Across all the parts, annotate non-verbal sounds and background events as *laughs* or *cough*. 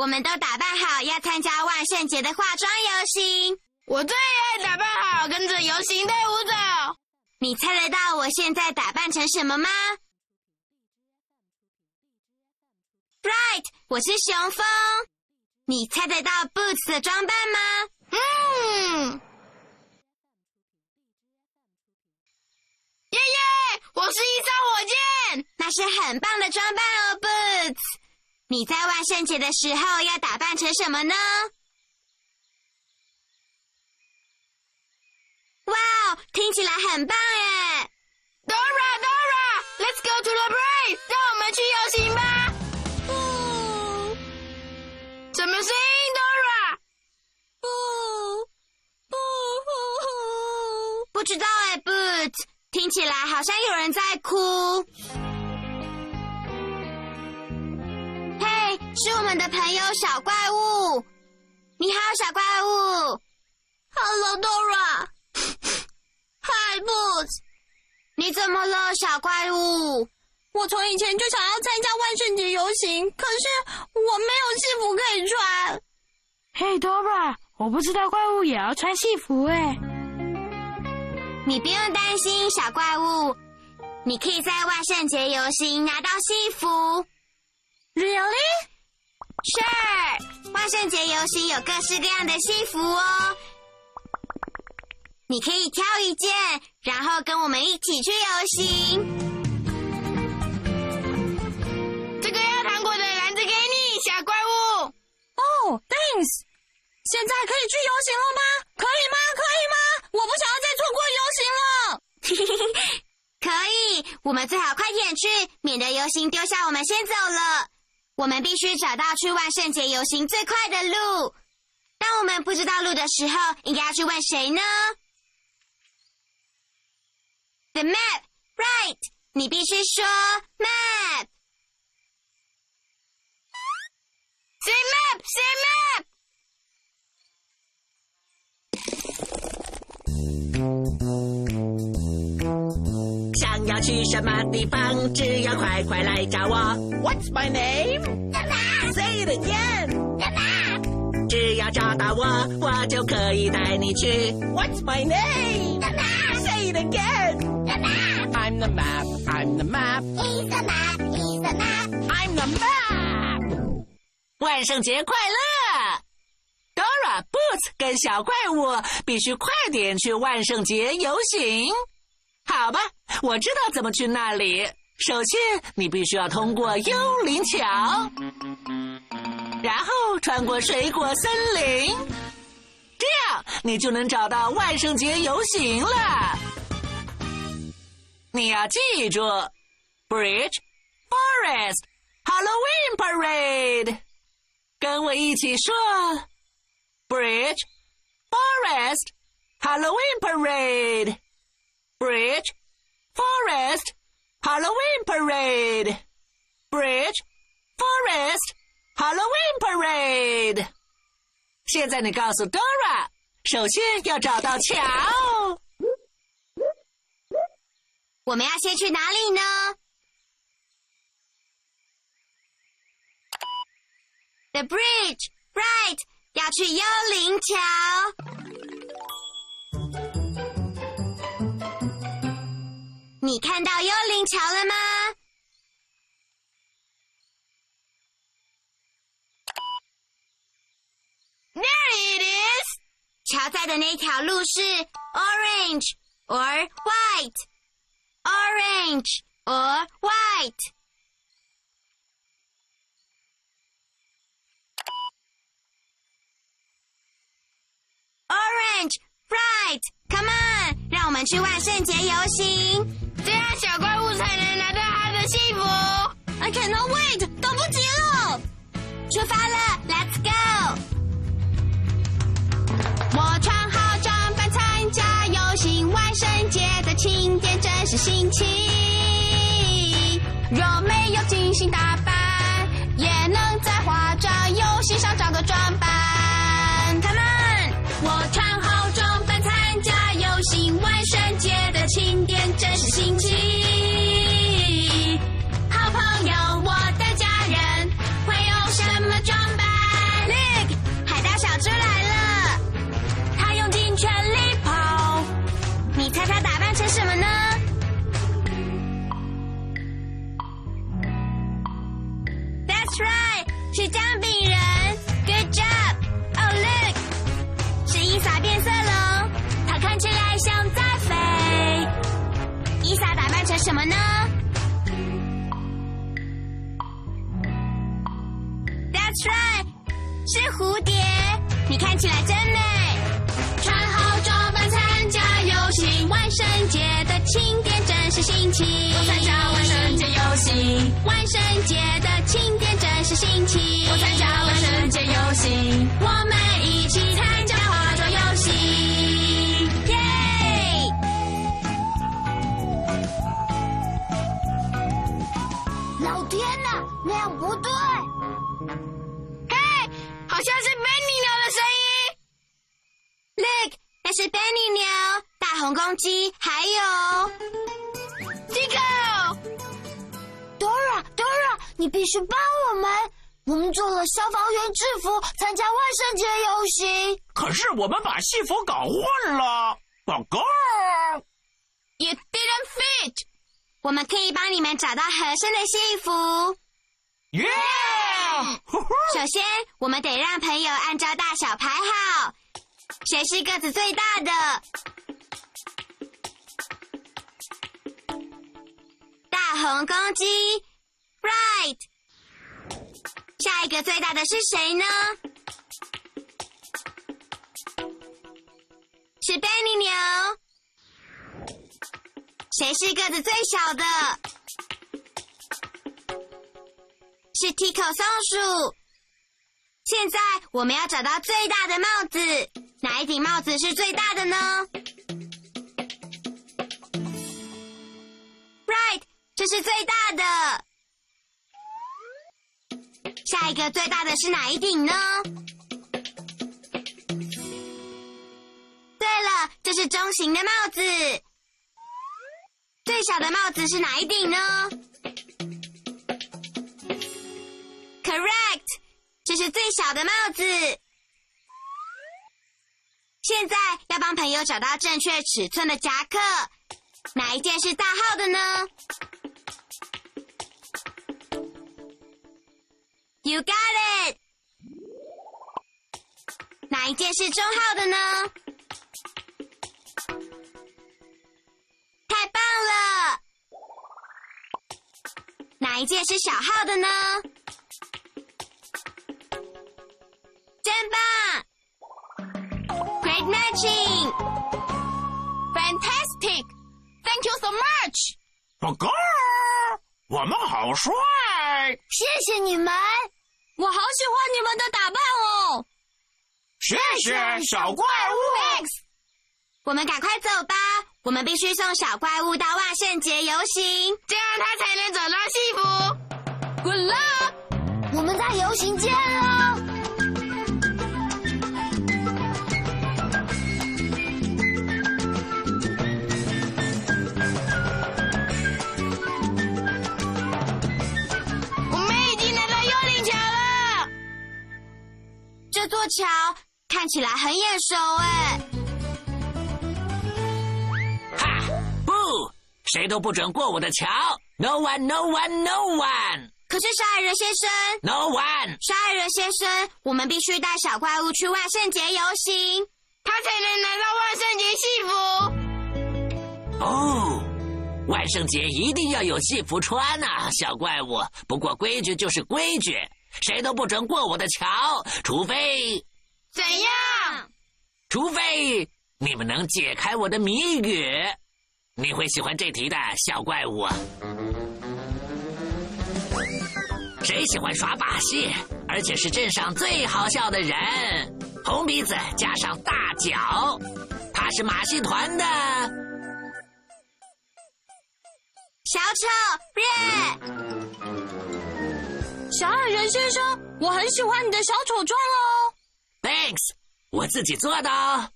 我们都打扮好，要参加万圣节的化妆游行。我最爱打扮好，跟着游行队伍走。你猜得到我现在打扮成什么吗？Right，我是雄蜂。你猜得到 Boots 的装扮吗？嗯。耶耶！我是一艘火箭，那是很棒的装扮哦，Boots。你在万圣节的时候要打扮成什么呢？哇哦，听起来很棒哎！Dora Dora，Let's go to the parade，让我们去游行吧。不，什么声音，Dora？不，不，不知道哎，Boots，听起来好像有人在哭。是我们的朋友小怪物。你好，小怪物。Hello, Dora. *laughs* Hi, Boots. 你怎么了，小怪物？我从以前就想要参加万圣节游行，可是我没有戏服可以穿。嘿，Dora，我不知道怪物也要穿戏服哎。你不用担心，小怪物，你可以在万圣节游行拿到戏服。Really？Sure，万圣节游行有各式各样的戏服哦。你可以挑一件，然后跟我们一起去游行。这个要糖果的篮子给你，小怪物。哦，Thanks。现在可以去游行了吗？可以吗？可以吗？我不想要再错过游行了。*laughs* 可以，我们最好快点去，免得游行丢下我们先走了。我们必须找到去万圣节游行最快的路。当我们不知道路的时候，应该要去问谁呢？The map, right？你必须说 map。Say map, say map。要去什么地方，只要快快来找我。What's my name? Say it again. 只要找到我，我就可以带你去。What's my name? Say it again. I'm the map. I'm the map. He's the map, he's the map。I'm the map. 万圣节快乐！Dora、Boots 跟小怪物必须快点去万圣节游行。好吧，我知道怎么去那里。首先，你必须要通过幽灵桥，然后穿过水果森林，这样你就能找到万圣节游行了。你要记住，Bridge、Forest、Halloween Parade，跟我一起说：Bridge、Forest、Halloween Parade。Bridge, Forest, Halloween Parade. Bridge, Forest, Halloween Parade. 现在你告诉 Dora，首先要找到桥。我们要先去哪里呢？The bridge, right？要去幽灵桥。 你看到幽灵桥了吗？ 乔在的那条路是 orange or white，orange or white。Orange, bright, come on，让我们去万圣节游行， 这样小怪物才能拿到他的幸福。I cannot wait，等不及了！出发了，Let's go！我穿好装扮参加游行，万圣节的庆典真是新奇。若没有精心打扮，也能在化妆游戏上找个装扮。Come on！我穿好装扮参加游行，万圣节万圣节的庆典真是新奇。我参加万圣节游行，我们一起参加化妆游戏，耶！老天呐，那样不对！嘿，好像是 Benny 鸟的声音。Look，那是 Benny 牛、大红公鸡，还有 Dora，Dora，你必须帮我们。我们做了消防员制服，参加万圣节游行。可是我们把戏服搞混了，报告。You didn't fit。我们可以帮你们找到合身的戏服。耶！首先，我们得让朋友按照大小排好，谁是个子最大的？大红公鸡，right。下一个最大的是谁呢？是贝尼牛。谁是个子最小的？是 Tico 松鼠。现在我们要找到最大的帽子，哪一顶帽子是最大的呢？Right，这是最大的。下一个最大的是哪一顶呢？对了，这是中型的帽子。最小的帽子是哪一顶呢？Correct，这是最小的帽子。现在要帮朋友找到正确尺寸的夹克，哪一件是大号的呢？You got it。哪一件是中号的呢？太棒了！哪一件是小号的呢？真棒！Great matching! Fantastic! Thank you so much. 我们好帅！谢谢你们。我好喜欢你们的打扮哦！谢谢小怪物。Thanks. 我们赶快走吧，我们必须送小怪物到万圣节游行。这样他才能找到戏服。Good luck！我们在游行见哦。桥看起来很眼熟哎，哈！不，谁都不准过我的桥！No one, no one, no one, 可是沙尔人先生，no one！沙尔人先生，我们必须带小怪物去万圣节游行。他才能拿到万圣节戏服。哦，万圣节一定要有戏服穿呐、小怪物。不过规矩就是规矩，谁都不准过我的桥，除非怎样？除非你们能解开我的谜语。你会喜欢这题的，小怪物。谁喜欢耍把戏，而且是镇上最好笑的人？红鼻子加上大脚，他是马戏团的。小丑耶！*laughs* 小矮人先生，我很喜欢你的小丑妆哦。Thanks，我自己做的哦。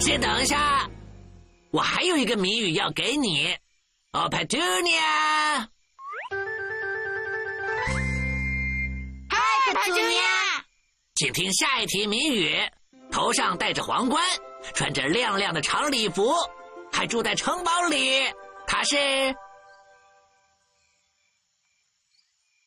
先等一下，我还有一个谜语要给你。哦，Petunia，嗨，帕图尼亚！请听下一题谜语：头上戴着皇冠，穿着亮亮的长礼服，还住在城堡里。他是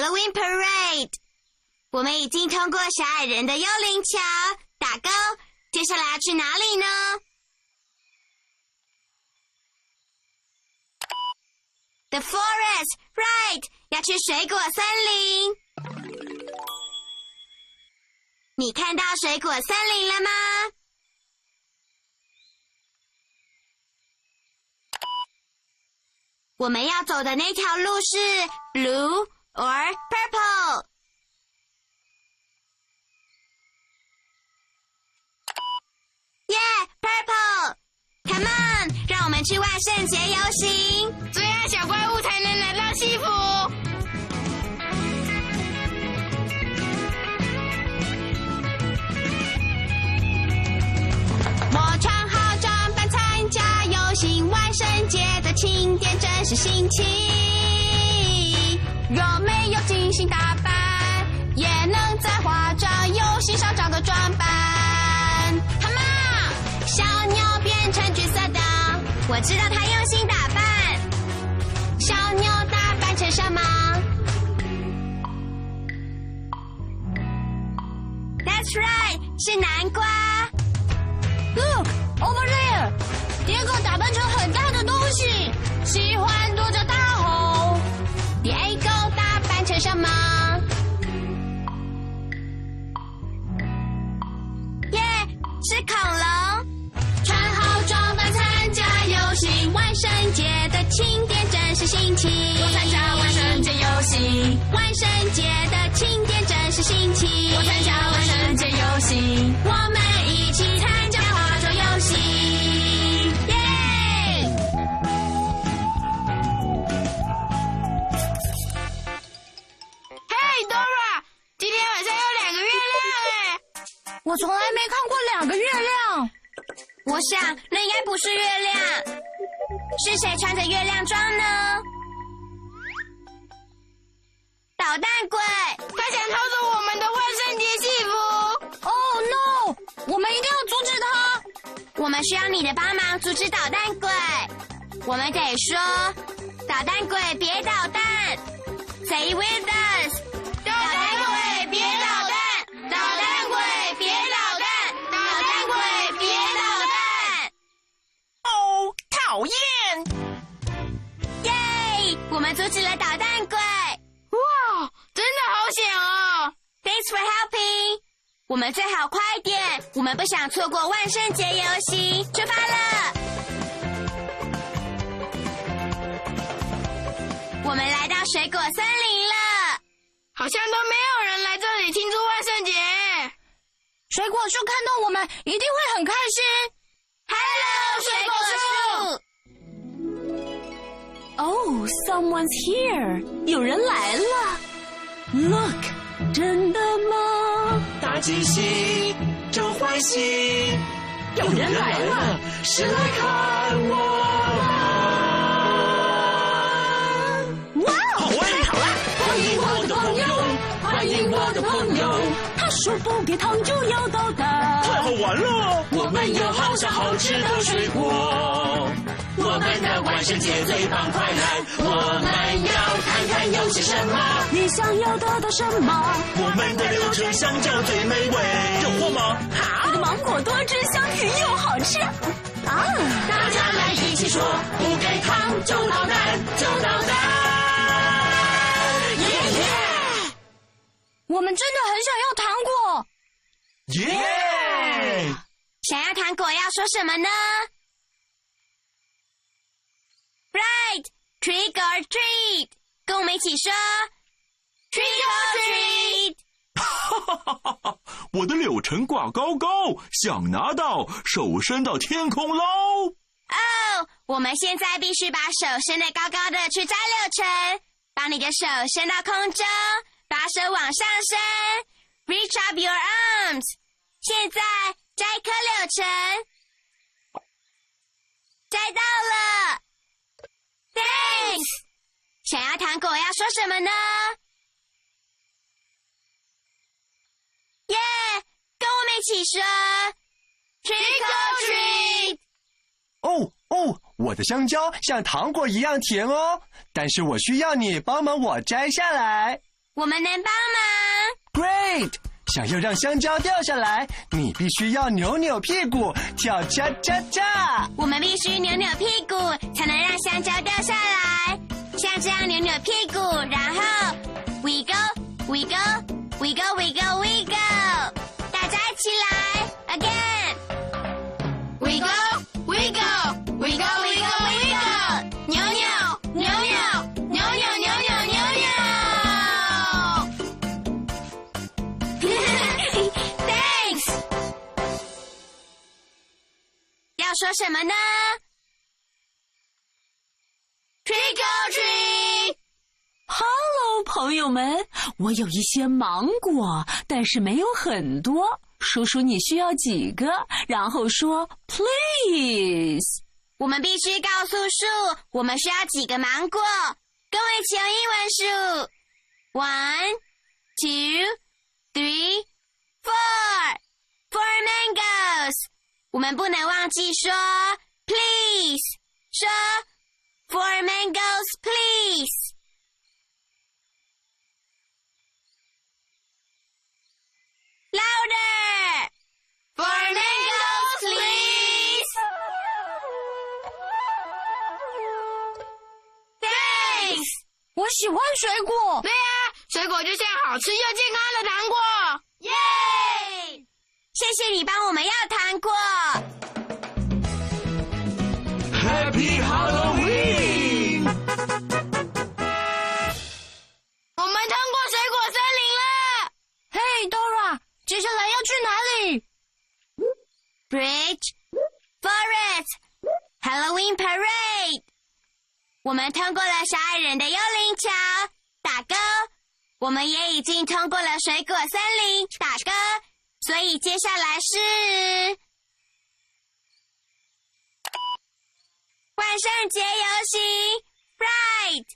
Halloween Parade。我们已经通过小矮人的幽灵桥，打勾。接下来要去哪里呢？The forest, right，要去水果森林。你看到水果森林了吗？我们要走的那条路是 blue or purple。耶、yeah,，purple！Come on，让我们去万圣节游行，这样小怪物才能拿到戏服。我穿好装扮参加游行，万圣节的庆典真是新奇。若没有精心打扮，也能在化妆游戏上找个装扮。好嘛，小牛变成橘色的，我知道它用心打扮。小牛打扮成什么？That's right，是南瓜。Look over 新奇。我参加万圣节游戏，万圣节的庆典真是新奇。我参加万圣节游戏。我们一起参加化妆游戏，耶！嘿，Dora，今天晚上有两个月亮哎！我从来没看过两个月亮。我想那应该不是月亮，是谁穿着月亮装呢？捣蛋鬼，他想偷走我们的万圣节戏服。Oh no！我们一定要阻止他。我们需要你的帮忙阻止捣蛋鬼。我们得说，捣蛋鬼别捣蛋，Say with us。捣蛋鬼别捣蛋，捣蛋鬼别捣蛋，捣蛋鬼别捣蛋。哦，讨厌！阻止了捣蛋鬼。哇，真的好险哦！Thanks for helping。我们最好快点，我们不想错过万圣节游戏，出发了。我们来到水果森林了，好像都没有人来这里庆祝万圣节。水果树看到我们一定会很开心。Oh, someone's here！有人来了。Look，真的吗？大惊喜，真欢喜，有人来了，是来看我。哇好哎，好哎，欢迎我的朋友，欢迎我的朋友，他说不给糖就要捣蛋。太好玩了！我们有好香好吃的水果。我们的万圣节最棒，快来！我们要看看有些什么。你想要得到什么？我们的柳橙香蕉最美味，有货吗？我的芒果多汁，香甜又好吃。啊！大家来一起说，不给糖就捣蛋，就捣蛋！耶耶！我们真的很想要糖果。耶！想要糖果要说什么呢？Right, trick or treat，跟我们一起说 trick or treat。哈哈哈哈哈！我的柳橙挂高高，想拿到手伸到天空捞。哦，我们现在必须把手伸得高高的去摘柳橙，把你的手伸到空中，把手往上伸，reach up your arms。现在摘一颗柳橙，摘到了，thanks。想要糖果要说什么呢？耶、跟我们一起说 trick or treat。哦哦，我的香蕉像糖果一样甜哦，但是我需要你帮忙我摘下来。我们能帮忙。Great！想要让香蕉掉下来，你必须要扭扭屁股，跳恰恰恰。我们必须扭扭屁股，才能让香蕉掉下来。像这样扭扭屁股，然后 we go we go we go we go we 说什么呢？Trick or treat。Hello，朋友们，我有一些芒果，但是没有很多。叔叔，你需要几个？然后说 please。我们必须告诉树，我们需要几个芒果。跟我一起用英文数：one, two, three, four, four mangoes。我们不能忘记说 please，说 four mangoes please。Louder! Four mangoes please. Thanks. 我喜欢水果。对呀、水果就像好吃又健康的糖果。耶！ Forest, Halloween Parade。我们通过了小矮人的幽灵桥，打勾。我们也已经通过了水果森林，打勾。所以接下来是万圣节游行，Fright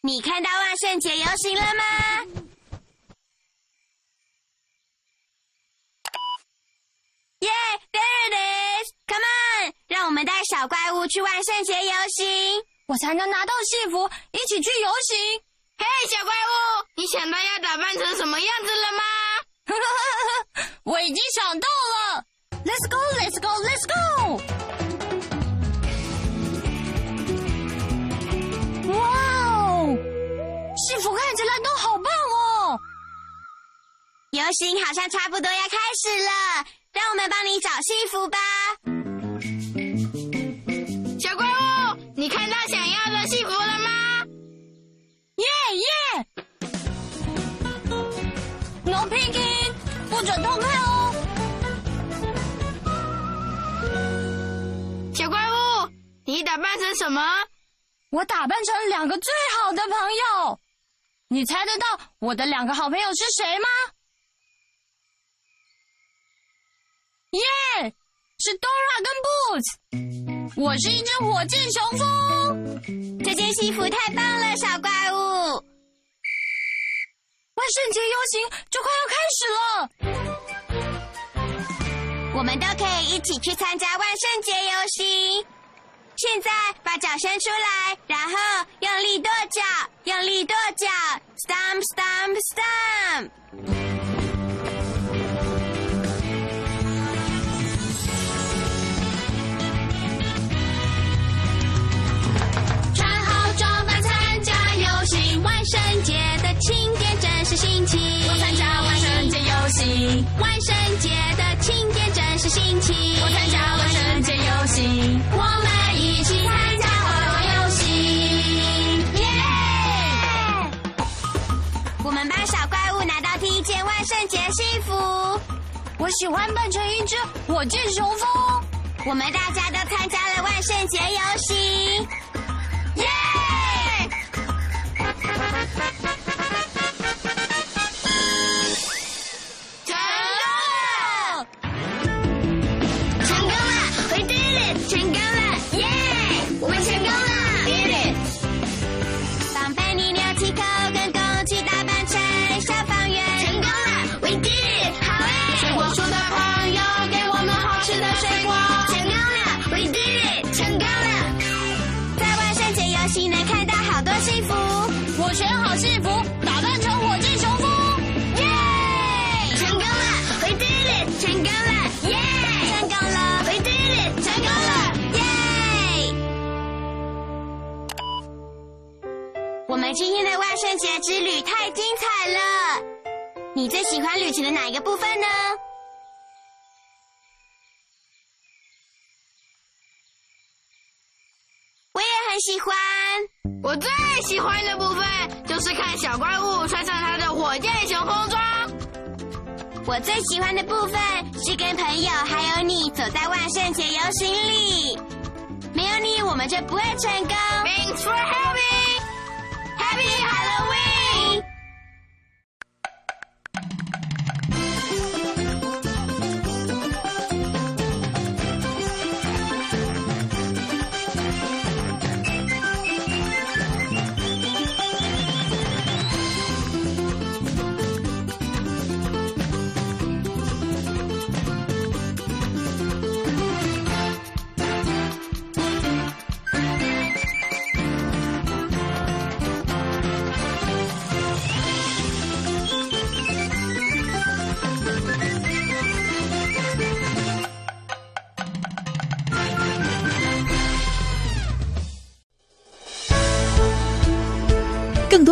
你看到万圣节游行了吗？耶、yeah,，There it is！Come on，让我们带小怪物去万圣节游行。我才能拿到戏服，一起去游行。嘿、小怪物，你想到要打扮成什么样子了吗？*laughs* 我已经想到了，Let's go，Let's go，Let's go！哇哦，戏服看起来都好棒哦！游行好像差不多要开始了，让我们帮你找戏服吧。耶耶！No peeking，不准偷看哦！小怪物，你打扮成什么？我打扮成两个最好的朋友，你猜得到我的两个好朋友是谁吗？耶，是 Dora 跟 Boots，我是一只火箭雄蜂。这件西服太棒了，小怪物！万圣节游行就快要开始了，我们都可以一起去参加万圣节游行。现在把脚伸出来，然后用力跺脚，用力跺脚，stomp stomp stomp。万圣节的庆典真是新奇。我参加万圣节游行，我们。一起参加活动游行，耶！我们班小怪物拿到第一件万圣节西服。我喜欢扮成一只火箭雄蜂。我们大家都参加了万圣节游行，我们今天的万圣节之旅太精彩了，你最喜欢旅程的哪一个部分呢？我也很喜欢。我最喜欢的部分就是看小怪物穿上他的火箭熊风装。我最喜欢的部分是跟朋友还有你走在万圣节游行里。没有你，我们就不会成功。Thanks for having，Happy